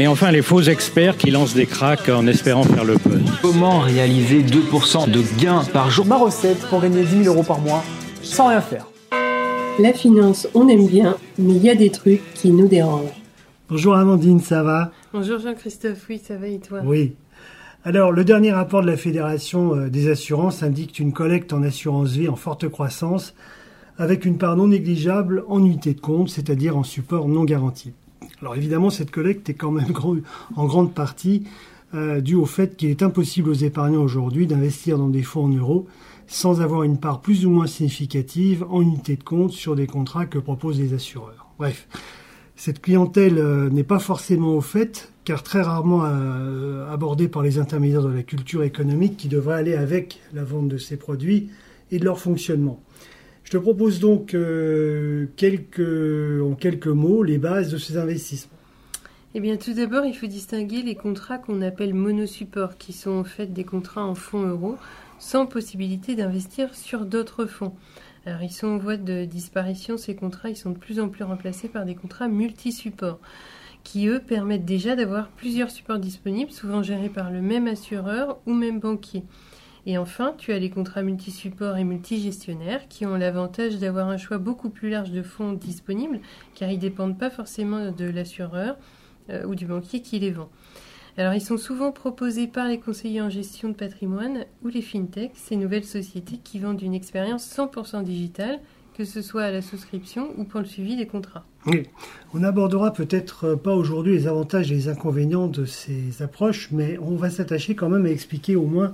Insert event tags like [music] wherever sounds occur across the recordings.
Et enfin, les faux experts qui lancent des cracks en espérant faire le buzz. Comment réaliser 2% de gains par jour? Ma recette pour gagner 10 000 euros par mois sans rien faire. La finance, on aime bien, mais il y a des trucs qui nous dérangent. Bonjour Amandine, ça va? Bonjour Jean-Christophe, oui, ça va et toi? Oui. Alors, le dernier rapport de la Fédération euh, des assurances indique une collecte en assurance vie en forte croissance, avec une part non négligeable en unité de compte, c'est-à-dire en support non garanti. Alors évidemment, cette collecte est quand même [laughs] en grande partie euh, due au fait qu'il est impossible aux épargnants aujourd'hui d'investir dans des fonds en euros sans avoir une part plus ou moins significative en unité de compte sur des contrats que proposent les assureurs. Bref, cette clientèle euh, n'est pas forcément au fait, car très rarement euh, abordée par les intermédiaires de la culture économique qui devrait aller avec la vente de ces produits et de leur fonctionnement. Je te propose donc euh, en quelques mots les bases de ces investissements. Eh bien, tout d'abord, il faut distinguer les contrats qu'on appelle monosupport, qui sont en fait des contrats en fonds euros, sans possibilité d'investir sur d'autres fonds. Alors, ils sont en voie de disparition, ces contrats, ils sont de plus en plus remplacés par des contrats multi-supports, qui eux permettent déjà d'avoir plusieurs supports disponibles, souvent gérés par le même assureur ou même banquier. Et enfin, tu as les contrats multi-supports et multigestionnaires qui ont l'avantage d'avoir un choix beaucoup plus large de fonds disponibles, car ils ne dépendent pas forcément de l'assureur euh, ou du banquier qui les vend. Alors, ils sont souvent proposés par les conseillers en gestion de patrimoine ou les fintechs, ces nouvelles sociétés qui vendent une expérience 100% digitale, que ce soit à la souscription ou pour le suivi des contrats. Oui. On n'abordera peut-être pas aujourd'hui les avantages et les inconvénients de ces approches, mais on va s'attacher quand même à expliquer au moins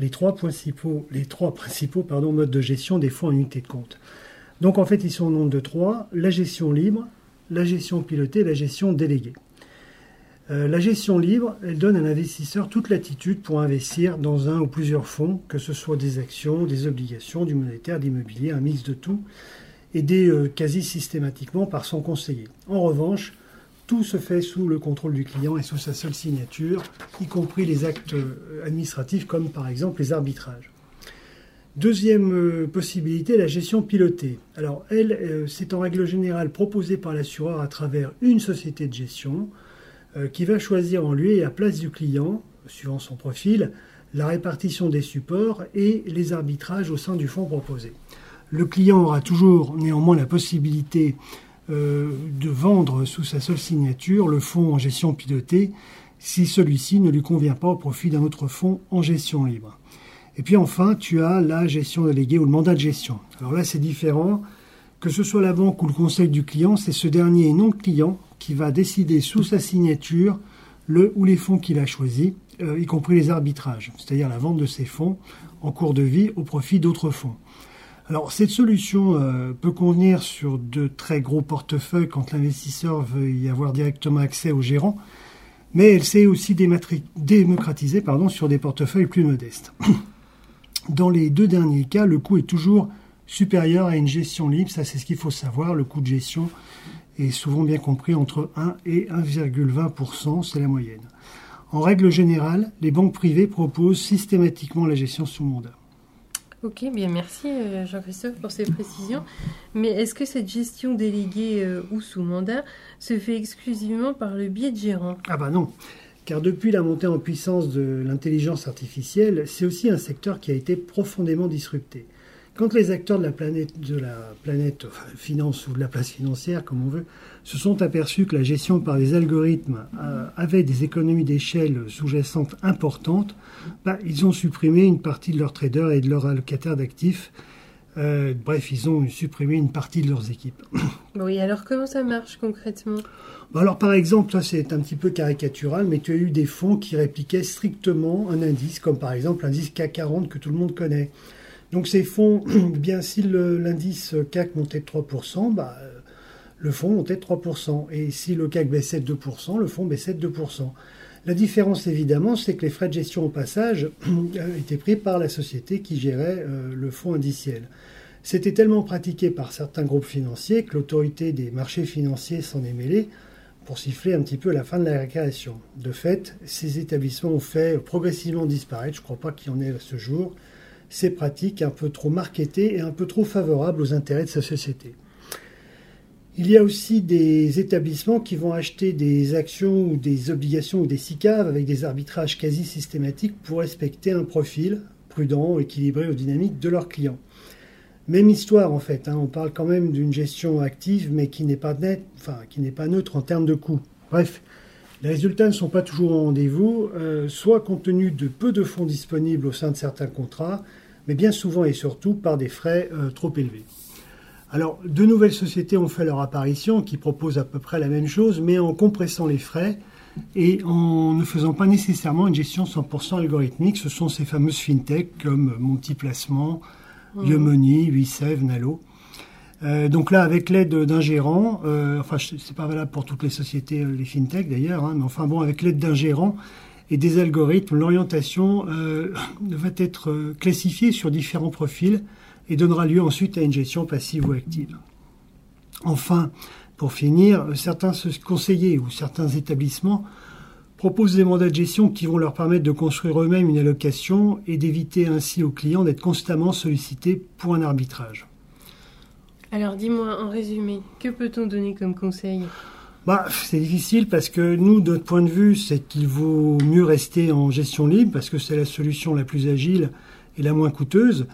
les trois principaux, les trois principaux modes de gestion des fonds en unité de compte. Donc en fait, ils sont au nombre de trois la gestion libre, la gestion pilotée la gestion déléguée. Euh, la gestion libre, elle donne à l'investisseur toute latitude pour investir dans un ou plusieurs fonds, que ce soit des actions, des obligations, du monétaire, d'immobilier, un mix de tout, aidé euh, quasi systématiquement par son conseiller. En revanche, tout se fait sous le contrôle du client et sous sa seule signature, y compris les actes euh, administratifs comme par exemple les arbitrages. Deuxième possibilité, la gestion pilotée. Alors elle, c'est en règle générale proposée par l'assureur à travers une société de gestion, euh, qui va choisir en lui et à place du client, suivant son profil, la répartition des supports et les arbitrages au sein du fonds proposé. Le client aura toujours néanmoins la possibilité euh, de vendre sous sa seule signature le fonds en gestion pilotée si celui-ci ne lui convient pas au profit d'un autre fonds en gestion libre. Et puis enfin, tu as la gestion déléguée ou le mandat de gestion. Alors là, c'est différent. Que ce soit la banque ou le conseil du client, c'est ce dernier non client qui va décider sous sa signature le ou les fonds qu'il a choisis, euh, y compris les arbitrages, c'est-à-dire la vente de ces fonds en cours de vie au profit d'autres fonds. Alors cette solution euh, peut convenir sur de très gros portefeuilles quand l'investisseur veut y avoir directement accès au gérant, mais elle s'est aussi démocratisée pardon, sur des portefeuilles plus modestes. [clears throat] Dans les deux derniers cas, le coût est toujours supérieur à une gestion libre, ça c'est ce qu'il faut savoir, le coût de gestion est souvent bien compris entre 1 et 1,20%, c'est la moyenne. En règle générale, les banques privées proposent systématiquement la gestion sous mandat. Ok, bien merci euh, Jean-Christophe pour ces précisions. Mais est-ce que cette gestion déléguée euh, ou sous mandat se fait exclusivement par le biais de gérants? Ah bah non, car depuis la montée en puissance de l'intelligence artificielle, c'est aussi un secteur qui a été profondément disrupté. Quand les acteurs de la planète, de la planète finance ou de la place financière, comme on veut, se sont aperçus que la gestion par des algorithmes euh, avait des économies d'échelle sous-jacentes importantes, bah, ils ont supprimé une partie de leurs traders et de leurs allocataires d'actifs. Euh, bref, ils ont supprimé une partie de leurs équipes. [coughs] Oui, alors comment ça marche concrètement? Bah, Alors par exemple, ça c'est un petit peu caricatural, mais tu as eu des fonds qui répliquaient strictement un indice, comme par exemple l'indice CAC 40 que tout le monde connaît. Donc ces fonds, [clears throat] bien si l'indice CAC montait de 3%, bah, le fonds montait de 3%. Et si le CAC baissait de 2%, le fonds baissait de 2%. La différence, évidemment, c'est que les frais de gestion au passage [clears throat] étaient pris par la société qui gérait euh, le fonds indiciel. C'était tellement pratiqué par certains groupes financiers que l'autorité des marchés financiers s'en est mêlée pour siffler un petit peu la fin de la récréation. De fait, ces établissements ont fait progressivement disparaître, je ne crois pas qu'il y en ait à ce jour, ces pratiques un peu trop marketées et un peu trop favorables aux intérêts de sa société. Il y a aussi des établissements qui vont acheter des actions ou des obligations ou des SICAV avec des arbitrages quasi systématiques pour respecter un profil prudent, équilibré aux dynamiques de leurs clients. Même histoire en fait, hein. on parle quand même d'une gestion active mais qui n'est pas enfin pas neutre en termes de coûts. Bref, les résultats ne sont pas toujours au rendez-vous, euh, soit compte tenu de peu de fonds disponibles au sein de certains contrats, mais bien souvent et surtout par des frais euh, trop élevés. Alors, de nouvelles sociétés ont fait leur apparition qui proposent à peu près la même chose, mais en compressant les frais et en ne faisant pas nécessairement une gestion 100% algorithmique. Ce sont ces fameuses fintech comme Multiplacement, mmh. Yomoni, Nalo. Euh, donc là, avec l'aide d'un gérant, euh, enfin, c'est pas valable pour toutes les sociétés, euh, les fintech d'ailleurs, hein, mais enfin bon, avec l'aide d'un gérant et des algorithmes, l'orientation va être classifiée sur différents profils et donnera lieu ensuite à une gestion passive ou active. Enfin, pour finir, certains conseillers ou certains établissements proposent des mandats de gestion qui vont leur permettre de construire eux-mêmes une allocation et d'éviter ainsi aux clients d'être constamment sollicités pour un arbitrage. Alors dis-moi en résumé, que peut-on donner comme conseil? Bah, c'est difficile parce que nous, notre point de vue, c'est qu'il vaut mieux rester en gestion libre parce que c'est la solution la plus agile et la moins coûteuse.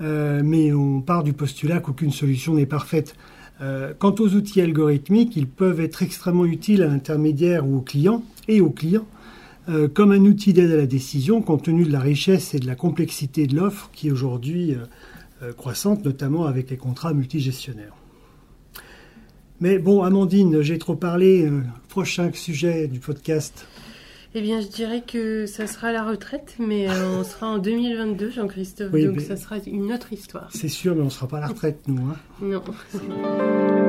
Euh, mais on part du postulat qu'aucune solution n'est parfaite. Euh, quant aux outils algorithmiques, ils peuvent être extrêmement utiles à l'intermédiaire ou au client et aux clients, euh, comme un outil d'aide à la décision, compte tenu de la richesse et de la complexité de l'offre qui est aujourd'hui croissante, notamment avec les contrats multigestionnaires. Mais bon, Amandine, j'ai trop parlé. prochain sujet du podcast. Eh bien, je dirais que ça sera la retraite, mais euh, on sera en 2022, Jean-Christophe, donc ça sera une autre histoire. C'est sûr, mais on ne sera pas à la retraite, nous. Hein. non.